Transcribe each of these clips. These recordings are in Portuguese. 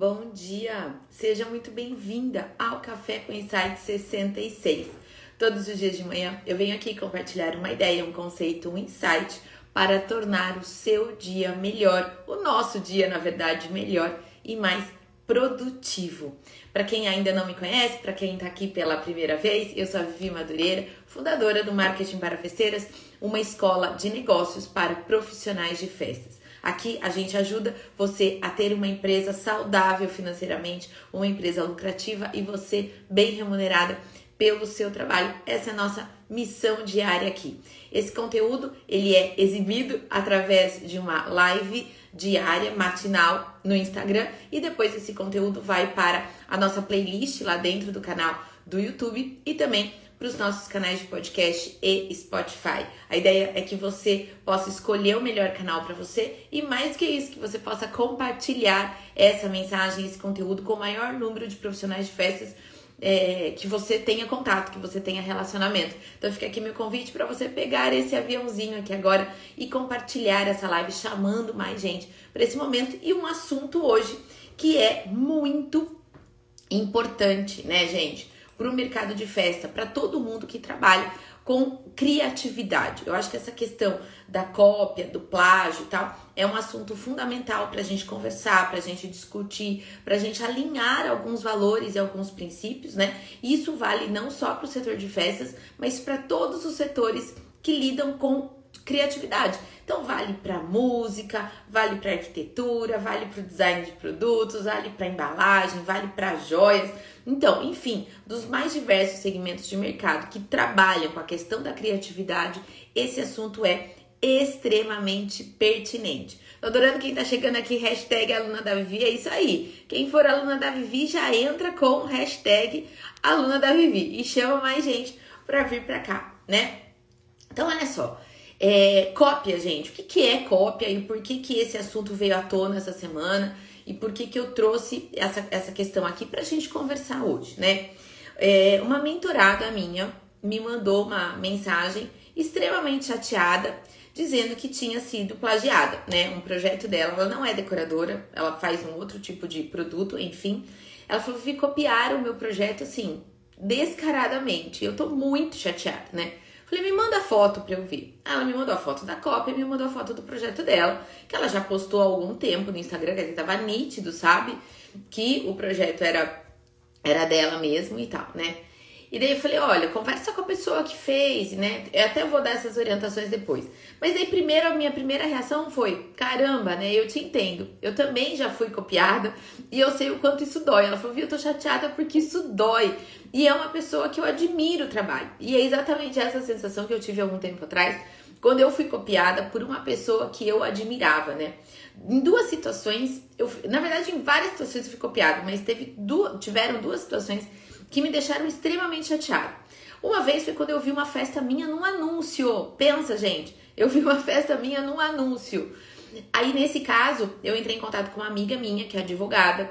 Bom dia! Seja muito bem-vinda ao Café com Insight 66. Todos os dias de manhã eu venho aqui compartilhar uma ideia, um conceito, um insight para tornar o seu dia melhor, o nosso dia, na verdade, melhor e mais produtivo. Para quem ainda não me conhece, para quem está aqui pela primeira vez, eu sou a Vivi Madureira, fundadora do Marketing para Festeiras, uma escola de negócios para profissionais de festas. Aqui a gente ajuda você a ter uma empresa saudável financeiramente, uma empresa lucrativa e você bem remunerada pelo seu trabalho. Essa é a nossa missão diária aqui. Esse conteúdo ele é exibido através de uma live diária, matinal no Instagram e depois esse conteúdo vai para a nossa playlist lá dentro do canal do YouTube e também para os nossos canais de podcast e Spotify. A ideia é que você possa escolher o melhor canal para você e mais que isso, que você possa compartilhar essa mensagem, esse conteúdo com o maior número de profissionais de festas é, que você tenha contato, que você tenha relacionamento. Então fica aqui meu convite para você pegar esse aviãozinho aqui agora e compartilhar essa live, chamando mais gente para esse momento e um assunto hoje que é muito importante, né, gente? Para o mercado de festa, para todo mundo que trabalha com criatividade. Eu acho que essa questão da cópia, do plágio e tal, é um assunto fundamental para a gente conversar, para a gente discutir, para a gente alinhar alguns valores e alguns princípios, né? Isso vale não só para o setor de festas, mas para todos os setores que lidam com criatividade. Então vale para música, vale para arquitetura, vale para o design de produtos, vale para embalagem, vale para joias. Então, enfim, dos mais diversos segmentos de mercado que trabalham com a questão da criatividade, esse assunto é extremamente pertinente. Tô adorando quem tá chegando aqui, hashtag aluna da Vivi, é isso aí. Quem for aluna da Vivi já entra com hashtag aluna da Vivi e chama mais gente para vir para cá, né? Então, olha só, é, cópia, gente. O que, que é cópia e por que, que esse assunto veio à tona essa semana e por que, que eu trouxe essa, essa questão aqui pra gente conversar hoje, né? É, uma mentorada minha me mandou uma mensagem extremamente chateada dizendo que tinha sido plagiada, né? Um projeto dela, ela não é decoradora, ela faz um outro tipo de produto, enfim. Ela falou que copiaram o meu projeto assim, descaradamente. Eu tô muito chateada, né? Falei, me manda foto pra eu ver. Ela me mandou a foto da cópia e me mandou a foto do projeto dela, que ela já postou há algum tempo no Instagram, que tava nítido, sabe? Que o projeto era, era dela mesmo e tal, né? E daí eu falei, olha, conversa com a pessoa que fez, né? Eu até vou dar essas orientações depois. Mas aí primeiro a minha primeira reação foi, caramba, né? Eu te entendo. Eu também já fui copiada e eu sei o quanto isso dói. Ela falou, viu, eu tô chateada porque isso dói. E é uma pessoa que eu admiro o trabalho. E é exatamente essa sensação que eu tive algum tempo atrás, quando eu fui copiada por uma pessoa que eu admirava, né? Em duas situações, eu, na verdade, em várias situações eu fui copiada, mas teve duas, tiveram duas situações que me deixaram extremamente chateada. Uma vez foi quando eu vi uma festa minha num anúncio. Pensa, gente, eu vi uma festa minha num anúncio. Aí, nesse caso, eu entrei em contato com uma amiga minha, que é advogada.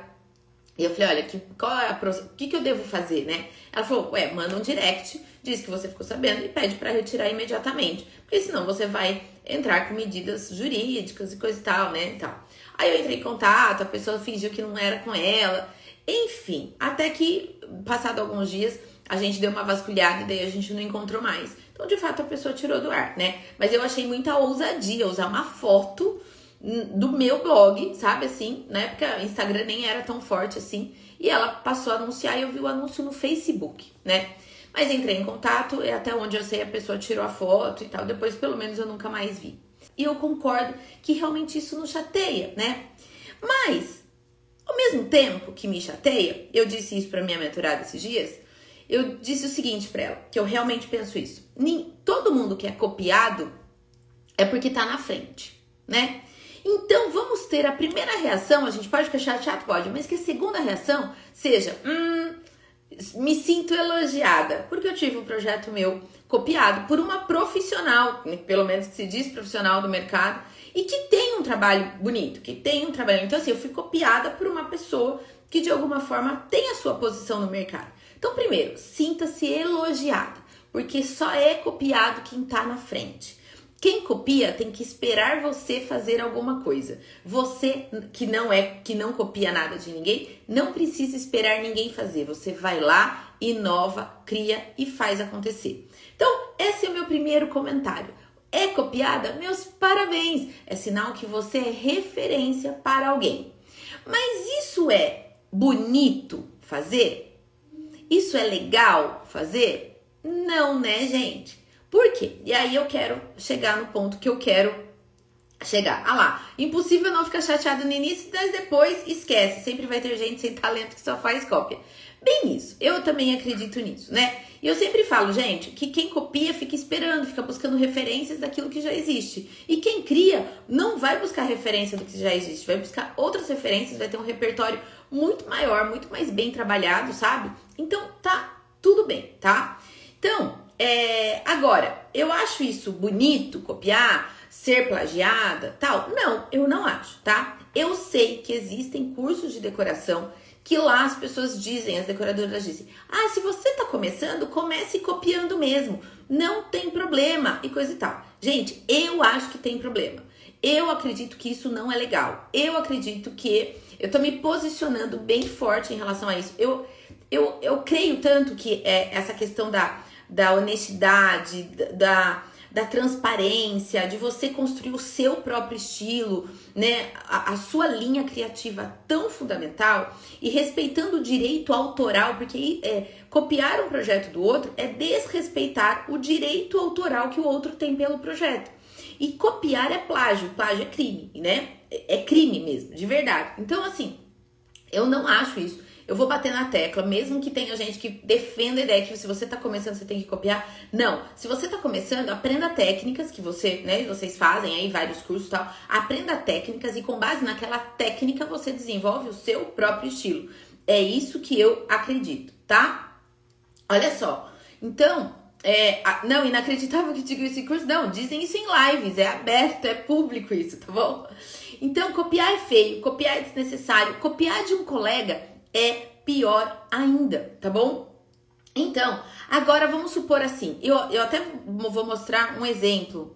E eu falei, olha, que, qual é a, o que, que eu devo fazer, né? Ela falou, ué, manda um direct, diz que você ficou sabendo e pede para retirar imediatamente. Porque senão você vai entrar com medidas jurídicas e coisa e tal, né? E tal. Aí eu entrei em contato, a pessoa fingiu que não era com ela. Enfim, até que, passado alguns dias, a gente deu uma vasculhada e daí a gente não encontrou mais. Então, de fato, a pessoa tirou do ar, né? Mas eu achei muita ousadia usar uma foto do meu blog, sabe assim? Na época, Instagram nem era tão forte assim. E ela passou a anunciar e eu vi o anúncio no Facebook, né? Mas entrei em contato e até onde eu sei a pessoa tirou a foto e tal. Depois, pelo menos, eu nunca mais vi. E eu concordo que realmente isso nos chateia, né? Mas ao mesmo tempo que me chateia, eu disse isso para minha mentorada esses dias, eu disse o seguinte para ela, que eu realmente penso isso. Nem, todo mundo que é copiado é porque tá na frente, né? Então vamos ter a primeira reação, a gente pode ficar chateado, pode, mas que a segunda reação seja, hum, me sinto elogiada, porque eu tive um projeto meu copiado por uma profissional, pelo menos que se diz profissional do mercado, e que tem um trabalho bonito, que tem um trabalho. Então, assim, eu fui copiada por uma pessoa que de alguma forma tem a sua posição no mercado. Então, primeiro, sinta-se elogiada, porque só é copiado quem está na frente. Quem copia tem que esperar você fazer alguma coisa. Você que não é que não copia nada de ninguém, não precisa esperar ninguém fazer. Você vai lá, inova, cria e faz acontecer. Então, esse é o meu primeiro comentário. É copiada? Meus parabéns! É sinal que você é referência para alguém. Mas isso é bonito fazer? Isso é legal fazer? Não, né, gente? Por quê? E aí eu quero chegar no ponto que eu quero chegar. Ah lá, impossível não ficar chateado no início, mas depois esquece. Sempre vai ter gente sem talento que só faz cópia. Bem isso, eu também acredito nisso, né? E eu sempre falo, gente, que quem copia fica esperando, fica buscando referências daquilo que já existe. E quem cria não vai buscar referência do que já existe, vai buscar outras referências, vai ter um repertório muito maior, muito mais bem trabalhado, sabe? Então tá tudo bem, tá? Então, é, agora, eu acho isso bonito, copiar, ser plagiada, tal? Não, eu não acho, tá? Eu sei que existem cursos de decoração que lá as pessoas dizem, as decoradoras dizem: ah, se você tá começando, comece copiando mesmo, não tem problema e coisa e tal. Gente, eu acho que tem problema. Eu acredito que isso não é legal. Eu acredito que eu tô me posicionando bem forte em relação a isso. Eu, eu, eu creio tanto que é essa questão da da honestidade, da, da transparência, de você construir o seu próprio estilo, né? A, a, sua linha criativa tão fundamental e respeitando o direito autoral, porque é, copiar um projeto do outro é desrespeitar o direito autoral que o outro tem pelo projeto. E copiar é plágio, plágio é crime, né? É, é crime mesmo, de verdade. Então, assim, eu não acho isso. Eu vou bater na tecla, mesmo que tenha gente que defenda a ideia que se você está começando você tem que copiar. Não, se você está começando, aprenda técnicas que você, né, vocês fazem aí vários cursos e tal. Aprenda técnicas e com base naquela técnica você desenvolve o seu próprio estilo. É isso que eu acredito, tá? Olha só. Então, é, não, inacreditável que diga esse curso. Não, dizem isso em lives, é aberto, é público isso, tá bom? Então, copiar é feio, copiar é desnecessário. Copiar de um colega é pior ainda, tá bom? Então, agora vamos supor assim, eu, eu até vou mostrar um exemplo.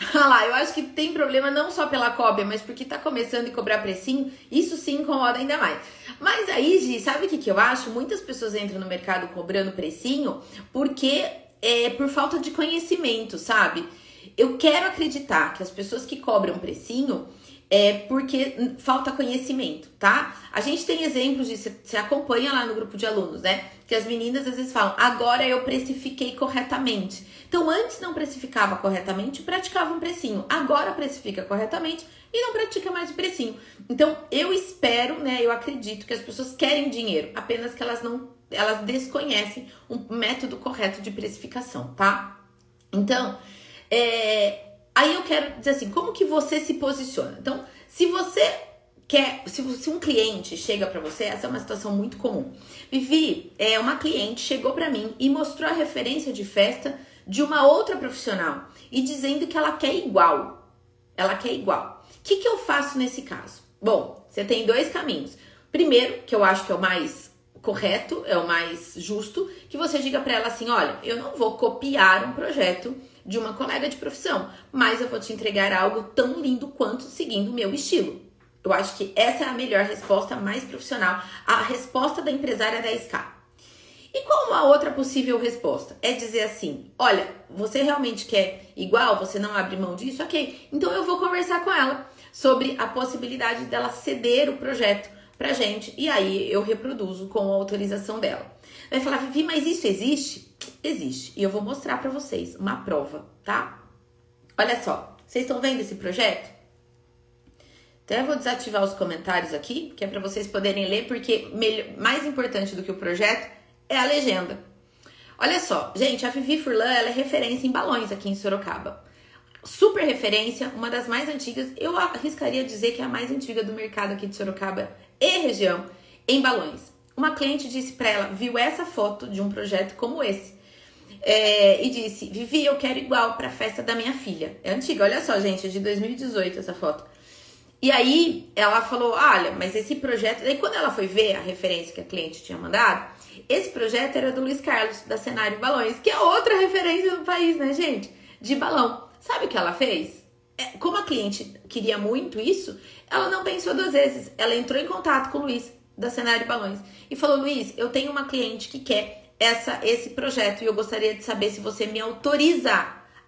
Olha lá, eu acho que tem problema não só pela cópia, mas porque tá começando a cobrar precinho, isso sim incomoda ainda mais. Mas aí, Gi, sabe o que, que eu acho? Muitas pessoas entram no mercado cobrando precinho porque é por falta de conhecimento, sabe? Eu quero acreditar que as pessoas que cobram precinho é porque falta conhecimento, tá? A gente tem exemplos de você acompanha lá no grupo de alunos, né? Que as meninas às vezes falam: "Agora eu precifiquei corretamente". Então, antes não precificava corretamente, praticava um precinho. Agora precifica corretamente e não pratica mais o precinho. Então, eu espero, né, eu acredito que as pessoas querem dinheiro, apenas que elas não elas desconhecem um método correto de precificação, tá? Então, é, Aí eu quero dizer assim, como que você se posiciona? Então, se você quer, se, se um cliente chega para você, essa é uma situação muito comum. Vivi, é uma cliente chegou para mim e mostrou a referência de festa de uma outra profissional e dizendo que ela quer igual. Ela quer igual. O que, que eu faço nesse caso? Bom, você tem dois caminhos. Primeiro, que eu acho que é o mais correto, é o mais justo, que você diga para ela assim: olha, eu não vou copiar um projeto de uma colega de profissão, mas eu vou te entregar algo tão lindo quanto seguindo o meu estilo. Eu acho que essa é a melhor resposta, mais profissional, a resposta da empresária 10K. E qual uma outra possível resposta? É dizer assim: olha, você realmente quer igual, você não abre mão disso? Ok, então eu vou conversar com ela sobre a possibilidade dela ceder o projeto pra gente e aí eu reproduzo com a autorização dela. Vai falar, Vivi, mas isso existe? Existe. E eu vou mostrar para vocês uma prova, tá? Olha só, vocês estão vendo esse projeto? Até vou desativar os comentários aqui, que é para vocês poderem ler, porque melhor, mais importante do que o projeto é a legenda. Olha só, gente, a Vivi Furlan ela é referência em balões aqui em Sorocaba. Super referência, uma das mais antigas, eu arriscaria dizer que é a mais antiga do mercado aqui de Sorocaba e região em balões. Uma cliente disse para ela, viu essa foto de um projeto como esse. É, e disse: Vivi, eu quero igual para a festa da minha filha. É antiga, olha só, gente, é de 2018 essa foto. E aí ela falou: Olha, mas esse projeto. Daí quando ela foi ver a referência que a cliente tinha mandado, esse projeto era do Luiz Carlos, da Cenário Balões, que é outra referência do país, né, gente? de balão. Sabe o que ela fez? É, como a cliente queria muito isso, ela não pensou duas vezes. Ela entrou em contato com o Luiz da Cenário Balões e falou: Luiz, eu tenho uma cliente que quer essa, esse projeto e eu gostaria de saber se você me autoriza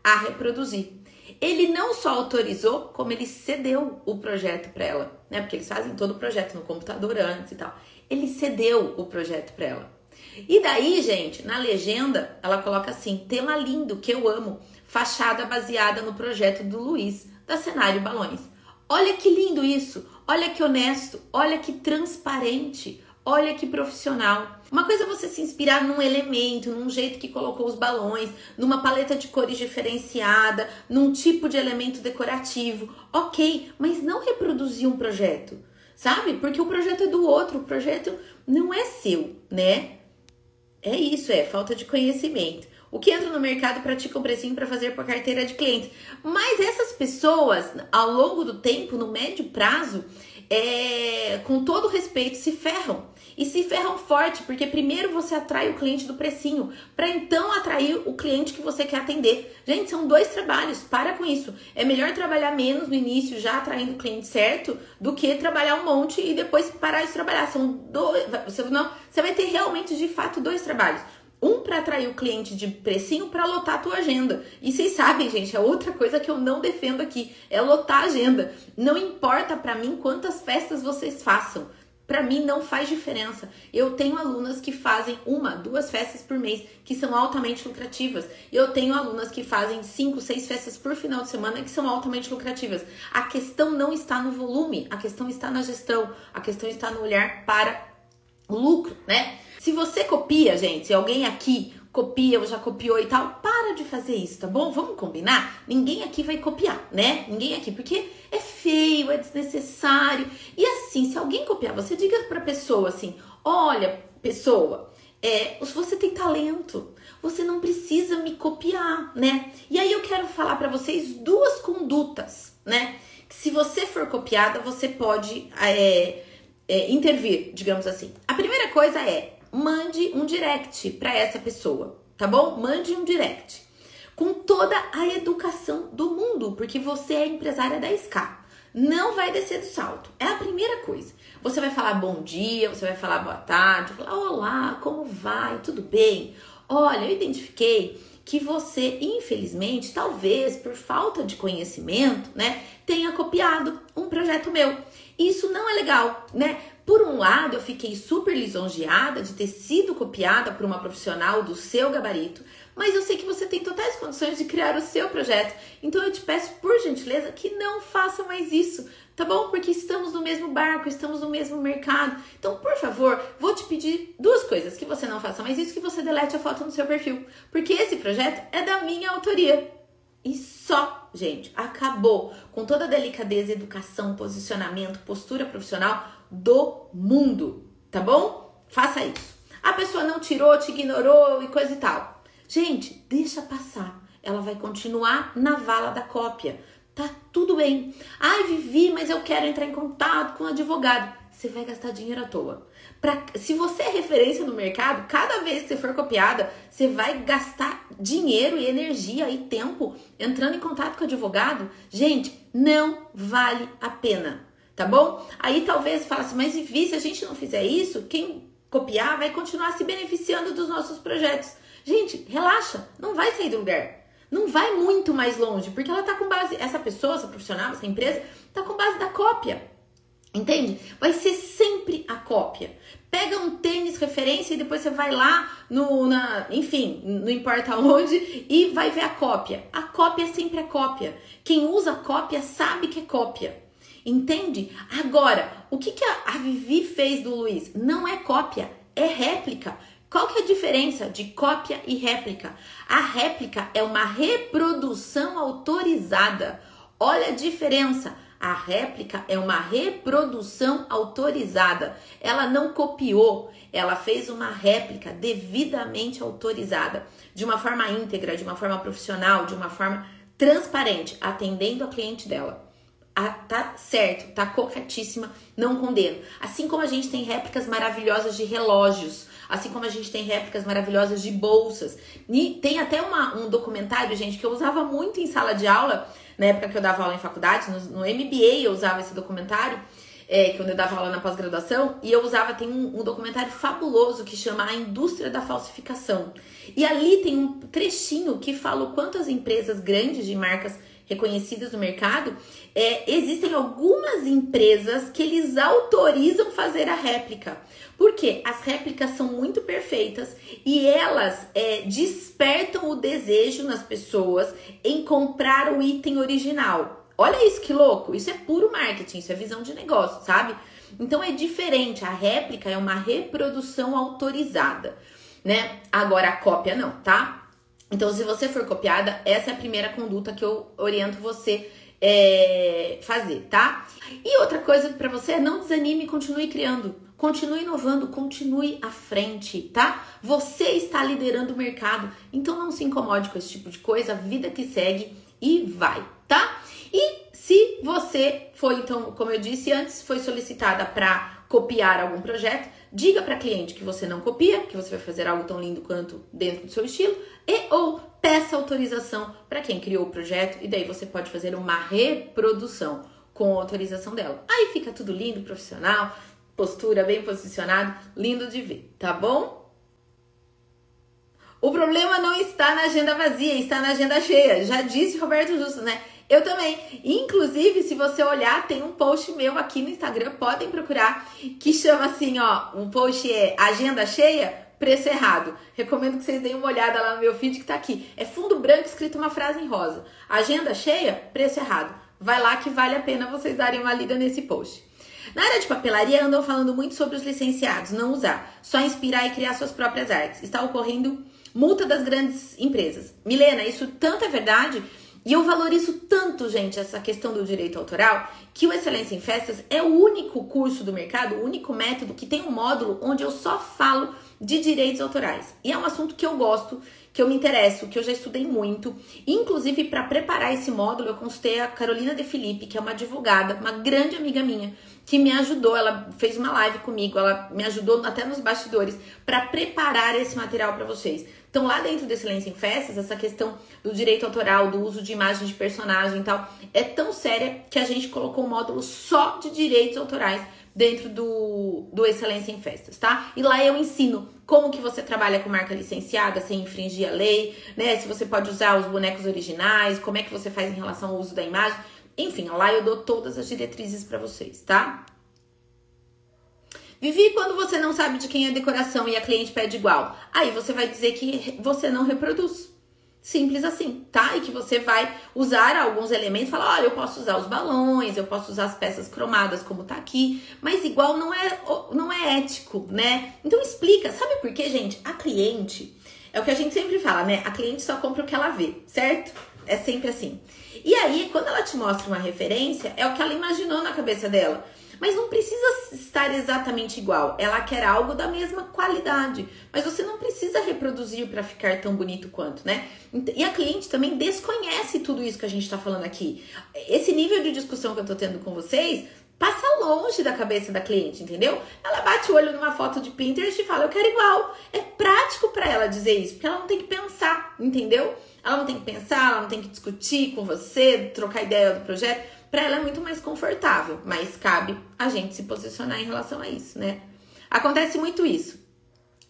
a reproduzir. Ele não só autorizou, como ele cedeu o projeto para ela, né? Porque eles fazem todo o projeto no computador antes e tal. Ele cedeu o projeto para ela. E daí, gente, na legenda, ela coloca assim: tema lindo que eu amo, fachada baseada no projeto do Luiz, da Cenário Balões. Olha que lindo isso, olha que honesto, olha que transparente, olha que profissional. Uma coisa é você se inspirar num elemento, num jeito que colocou os balões, numa paleta de cores diferenciada, num tipo de elemento decorativo. Ok, mas não reproduzir um projeto, sabe? Porque o projeto é do outro, o projeto não é seu, né? É isso, é falta de conhecimento. O que entra no mercado pratica um precinho para fazer por carteira de clientes. Mas essas pessoas, ao longo do tempo, no médio prazo, é, com todo respeito, se ferram. E se ferram forte, porque primeiro você atrai o cliente do precinho, para então atrair o cliente que você quer atender. Gente, são dois trabalhos, para com isso. É melhor trabalhar menos no início, já atraindo o cliente certo, do que trabalhar um monte e depois parar de trabalhar. São dois. Você, não, você vai ter realmente, de fato, dois trabalhos. Um para atrair o cliente de precinho para lotar a tua agenda. E vocês sabem, gente, é outra coisa que eu não defendo aqui, é lotar a agenda. Não importa para mim quantas festas vocês façam. Para mim não faz diferença. Eu tenho alunas que fazem uma, duas festas por mês, que são altamente lucrativas. Eu tenho alunas que fazem cinco, seis festas por final de semana, que são altamente lucrativas. A questão não está no volume, a questão está na gestão, a questão está no olhar para o lucro, né? Se você copia, gente, alguém aqui copia ou já copiou e tal, para de fazer isso, tá bom? Vamos combinar? Ninguém aqui vai copiar, né? Ninguém aqui, porque é feio, é desnecessário. E assim, se alguém copiar, você diga pra pessoa assim: olha, pessoa, é, você tem talento, você não precisa me copiar, né? E aí eu quero falar para vocês duas condutas, né? Se você for copiada, você pode é, é, intervir, digamos assim. A primeira coisa é mande um direct para essa pessoa, tá bom? Mande um direct com toda a educação do mundo, porque você é empresária da SK. Não vai descer do salto. É a primeira coisa. Você vai falar bom dia, você vai falar boa tarde, falar olá, como vai? Tudo bem? Olha, eu identifiquei que você, infelizmente, talvez por falta de conhecimento, né, tenha copiado um projeto meu. Isso não é legal, né? Por um lado, eu fiquei super lisonjeada de ter sido copiada por uma profissional do seu gabarito, mas eu sei que você tem totais condições de criar o seu projeto. Então eu te peço, por gentileza, que não faça mais isso, tá bom? Porque estamos no mesmo barco, estamos no mesmo mercado. Então, por favor, vou te pedir duas coisas: que você não faça mais isso, que você delete a foto no seu perfil, porque esse projeto é da minha autoria. E só, gente, acabou com toda a delicadeza, educação, posicionamento, postura profissional do mundo, tá bom? Faça isso. A pessoa não tirou, te ignorou e coisa e tal. Gente, deixa passar. Ela vai continuar na vala da cópia. Tá tudo bem. Ai, Vivi, mas eu quero entrar em contato com o advogado. Você vai gastar dinheiro à toa. Pra, se você é referência no mercado, cada vez que você for copiada, você vai gastar dinheiro e energia e tempo entrando em contato com o advogado. Gente, não vale a pena tá bom? Aí talvez fale assim, mas Vivi, se a gente não fizer isso, quem copiar vai continuar se beneficiando dos nossos projetos. Gente, relaxa, não vai sair do lugar. Não vai muito mais longe, porque ela tá com base, essa pessoa, essa profissional, essa empresa, tá com base da cópia. Entende? Vai ser sempre a cópia. Pega um tênis referência e depois você vai lá no, na, enfim, não importa onde e vai ver a cópia. A cópia é sempre a cópia. Quem usa cópia sabe que é cópia. Entende? Agora, o que, que a, a Vivi fez do Luiz? Não é cópia, é réplica. Qual que é a diferença de cópia e réplica? A réplica é uma reprodução autorizada. Olha a diferença. A réplica é uma reprodução autorizada. Ela não copiou, ela fez uma réplica devidamente autorizada, de uma forma íntegra, de uma forma profissional, de uma forma transparente, atendendo a cliente dela. ah, tá certo, tá corretíssima, não condeno. Assim como a gente tem réplicas maravilhosas de relógios, assim como a gente tem réplicas maravilhosas de bolsas. E tem até uma, um documentário, gente, que eu usava muito em sala de aula, na época que eu dava aula em faculdade, no, no MBA eu usava esse documentário, é, quando eu dava aula na pós-graduação, e eu usava, tem um, um, documentário fabuloso que chama A Indústria da Falsificação. E ali tem um trechinho que fala o quanto as empresas grandes de marcas reconhecidas no mercado, é, existem algumas empresas que eles autorizam fazer a réplica. Porque as réplicas são muito perfeitas e elas é, despertam o desejo nas pessoas em comprar o item original. Olha isso que louco! Isso é puro marketing, isso é visão de negócio, sabe? Então é diferente. A réplica é uma reprodução autorizada, né? Agora a cópia não, tá? Então, se você for copiada, essa é a primeira conduta que eu oriento você é, fazer, tá? E outra coisa para você é não desanime continue criando. Continue inovando, continue à frente, tá? Você está liderando o mercado, então não se incomode com esse tipo de coisa, vida que segue e vai, tá? E se você foi, então, como eu disse antes, foi solicitada para copiar algum projeto, diga para cliente que você não copia, que você vai fazer algo tão lindo quanto dentro do seu estilo, e ou peça autorização para quem criou o projeto e daí você pode fazer uma reprodução com a autorização dela. Aí fica tudo lindo, profissional, postura bem posicionado, lindo de ver, tá bom? O problema não está na agenda vazia, está na agenda cheia. Já disse Roberto Justo, né? Eu também. Inclusive, se você olhar, tem um post meu aqui no Instagram, podem procurar, que chama assim, ó, um post é Agenda Cheia, preço errado. Recomendo que vocês deem uma olhada lá no meu feed que tá aqui. É fundo branco escrito uma frase em rosa. Agenda cheia, preço errado. Vai lá que vale a pena vocês darem uma lida nesse post. Na área de papelaria andam falando muito sobre os licenciados, não usar, só inspirar e criar suas próprias artes. Está ocorrendo multa das grandes empresas. Milena, isso tanto é verdade e eu valorizo tanto, gente, essa questão do direito autoral, que o Excelência em Festas é o único curso do mercado, o único método que tem um módulo onde eu só falo de direitos autorais. E é um assunto que eu gosto, que eu me interesso, que eu já estudei muito. Inclusive, para preparar esse módulo, eu consultei a Carolina De Felipe, que é uma advogada, uma grande amiga minha, que me ajudou. Ela fez uma live comigo, ela me ajudou até nos bastidores para preparar esse material para vocês. Então, lá dentro do Excelência em Festas, essa questão do direito autoral, do uso de imagem de personagem e tal, é tão séria que a gente colocou um módulo só de direitos autorais dentro do, do Excelência em Festas, tá? E lá eu ensino como que você trabalha com marca licenciada sem infringir a lei, né? Se você pode usar os bonecos originais, como é que você faz em relação ao uso da imagem. Enfim, lá eu dou todas as diretrizes para vocês, tá? Vivi quando você não sabe de quem é a decoração e a cliente pede igual. Aí você vai dizer que você não reproduz. Simples assim, tá? E que você vai usar alguns elementos, falar, olha, eu posso usar os balões, eu posso usar as peças cromadas como tá aqui, mas igual não é não é ético, né? Então explica, sabe por quê, gente? A cliente é o que a gente sempre fala, né? A cliente só compra o que ela vê, certo? É sempre assim. E aí, quando ela te mostra uma referência, é o que ela imaginou na cabeça dela. Mas não precisa estar exatamente igual. Ela quer algo da mesma qualidade, mas você não precisa reproduzir para ficar tão bonito quanto, né? E a cliente também desconhece tudo isso que a gente está falando aqui. Esse nível de discussão que eu tô tendo com vocês passa longe da cabeça da cliente, entendeu? Ela bate o olho numa foto de Pinterest e fala, eu quero igual. É prático para ela dizer isso, porque ela não tem que pensar, entendeu? Ela não tem que pensar, ela não tem que discutir com você, trocar ideia do projeto para ela é muito mais confortável, mas cabe a gente se posicionar em relação a isso, né? Acontece muito isso.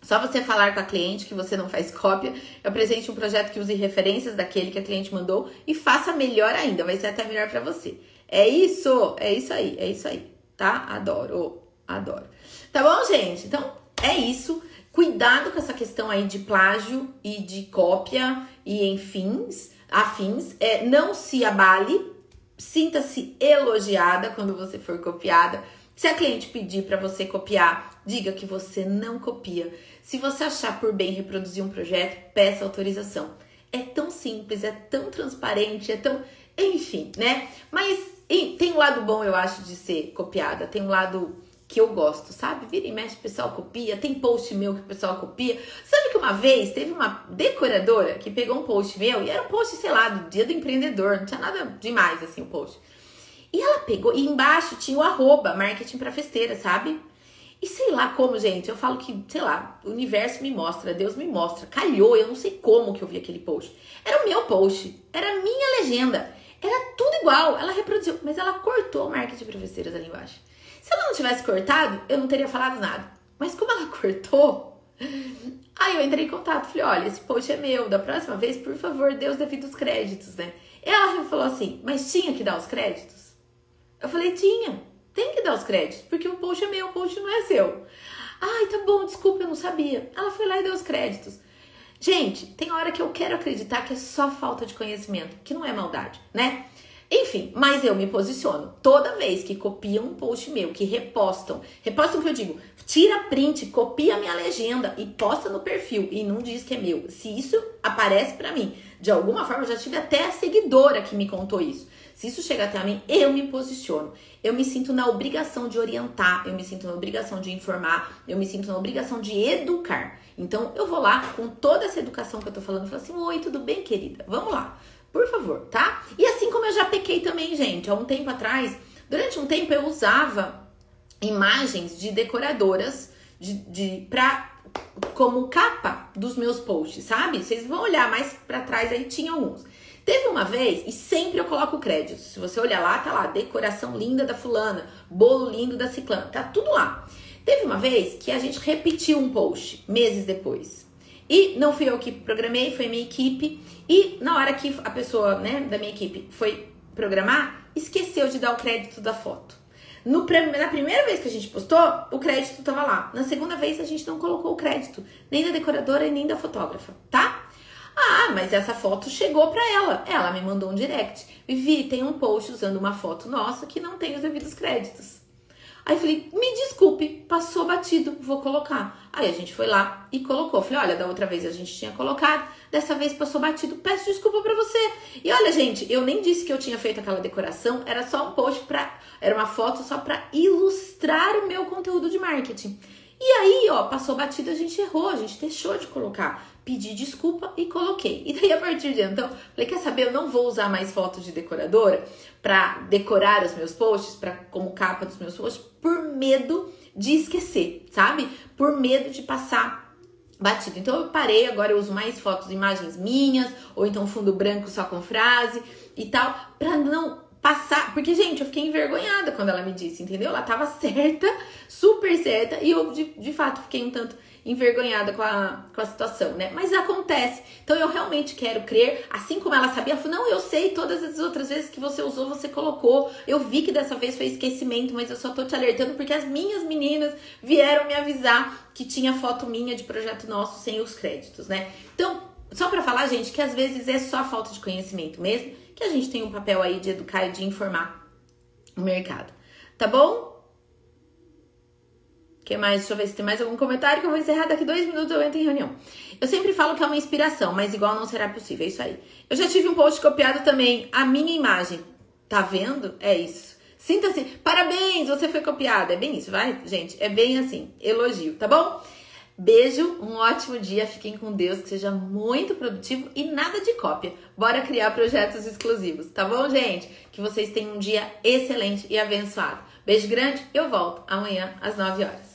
Só você falar com a cliente que você não faz cópia, apresente um projeto que use referências daquele que a cliente mandou e faça melhor ainda, vai ser até melhor para você. É isso, é isso aí, é isso aí, tá? Adoro, adoro. Tá bom, gente? Então, é isso. Cuidado com essa questão aí de plágio e de cópia e enfim, afins. É, não se abale, Sinta-se elogiada quando você for copiada. Se a cliente pedir para você copiar, diga que você não copia. Se você achar por bem reproduzir um projeto, peça autorização. É tão simples, é tão transparente, é tão. Enfim, né? Mas tem um lado bom, eu acho, de ser copiada. Tem um lado que eu gosto, sabe? Vira e mexe, o pessoal copia, tem post meu que o pessoal copia. Sabe que uma vez teve uma decoradora que pegou um post meu e era um post, sei lá, do dia do empreendedor, não tinha nada demais assim o post. E ela pegou, e embaixo tinha o arroba, marketing para festeira, sabe? E sei lá como, gente, eu falo que, sei lá, o universo me mostra, Deus me mostra. Calhou, eu não sei como que eu vi aquele post. Era o meu post, era a minha legenda. Era tudo igual. Ela reproduziu, mas ela cortou o marketing para festeiras ali embaixo. Se ela não tivesse cortado, eu não teria falado nada. Mas como ela cortou, aí eu entrei em contato. Falei, olha, esse post é meu. Da próxima vez, por favor, devido os créditos, né? Ela falou assim, mas tinha que dar os créditos? Eu falei, tinha. Tem que dar os créditos, porque o post é meu, o post não é seu. Ai, tá bom, desculpa, eu não sabia. Ela foi lá e deu os créditos. Gente, tem hora que eu quero acreditar que é só falta de conhecimento, que não é maldade, né? Enfim, mas eu me posiciono. Toda vez que copiam um post meu, que repostam, repostam o que eu digo, tira print, copia minha legenda e posta no perfil e não diz que é meu. Se isso aparece para mim, de alguma forma, eu já tive até a seguidora que me contou isso. Se isso chega até mim, eu me posiciono. Eu me sinto na obrigação de orientar, eu me sinto na obrigação de informar, eu me sinto na obrigação de educar. Então eu vou lá com toda essa educação que eu tô falando, falo assim: "Oi, tudo bem, querida? Vamos lá. Por favor, tá?" E assim como eu já pequei também, gente, há um tempo atrás, durante um tempo eu usava imagens de decoradoras de, de pra como capa dos meus posts, sabe? Vocês vão olhar mais para trás aí tinha alguns. Teve uma vez, e sempre eu coloco crédito. Se você olhar lá, tá lá, decoração linda da fulana, bolo lindo da ciclana, tá tudo lá. Teve uma vez que a gente repetiu um post, meses depois. E não fui eu que programei, foi minha equipe. E na hora que a pessoa, né, da minha equipe foi programar, esqueceu de dar o crédito da foto. No, na primeira vez que a gente postou, o crédito tava lá. Na segunda vez, a gente não colocou o crédito, nem da decoradora e nem da fotógrafa, tá? Ah, mas essa foto chegou para ela. Ela me mandou um direct. Vivi, tem um post usando uma foto nossa que não tem os devidos créditos. Aí falei, me desculpe, passou batido, vou colocar. Aí a gente foi lá e colocou. Falei, olha, da outra vez a gente tinha colocado, dessa vez passou batido, peço desculpa para você. E olha, gente, eu nem disse que eu tinha feito aquela decoração, era só um post pra. Era uma foto só para ilustrar o meu conteúdo de marketing. E aí, ó, passou batido, a gente errou, a gente deixou de colocar pedi desculpa e coloquei. E daí a partir de então, falei, quer saber, eu não vou usar mais fotos de decoradora para decorar os meus posts, para como capa dos meus posts, por medo de esquecer, sabe? Por medo de passar batido. Então eu parei, agora eu uso mais fotos, imagens minhas, ou então fundo branco só com frase e tal, para não passar, porque gente, eu fiquei envergonhada quando ela me disse, entendeu? Ela tava certa, super certa, e eu de, de fato fiquei um tanto envergonhada com a, com a situação, né? Mas acontece. Então eu realmente quero crer, assim como ela sabia, ela falou: não, eu sei, todas as outras vezes que você usou, você colocou. Eu vi que dessa vez foi esquecimento, mas eu só tô te alertando porque as minhas meninas vieram me avisar que tinha foto minha de projeto nosso sem os créditos, né? Então, só para falar, gente, que às vezes é só falta de conhecimento mesmo, que a gente tem um papel aí de educar e de informar o mercado. Tá bom? que mais? Deixa eu ver se tem mais algum comentário que eu vou encerrar daqui dois minutos eu entro em reunião. Eu sempre falo que é uma inspiração, mas igual não será possível. É isso aí. Eu já tive um post copiado também, a minha imagem. Tá vendo? É isso. Sinta-se. Parabéns, você foi copiado. É bem isso, vai, gente? É bem assim. Elogio, tá bom? Beijo, um ótimo dia, fiquem com Deus, que seja muito produtivo e nada de cópia. Bora criar projetos exclusivos, tá bom, gente? Que vocês tenham um dia excelente e abençoado. Beijo grande, eu volto amanhã às 9 horas.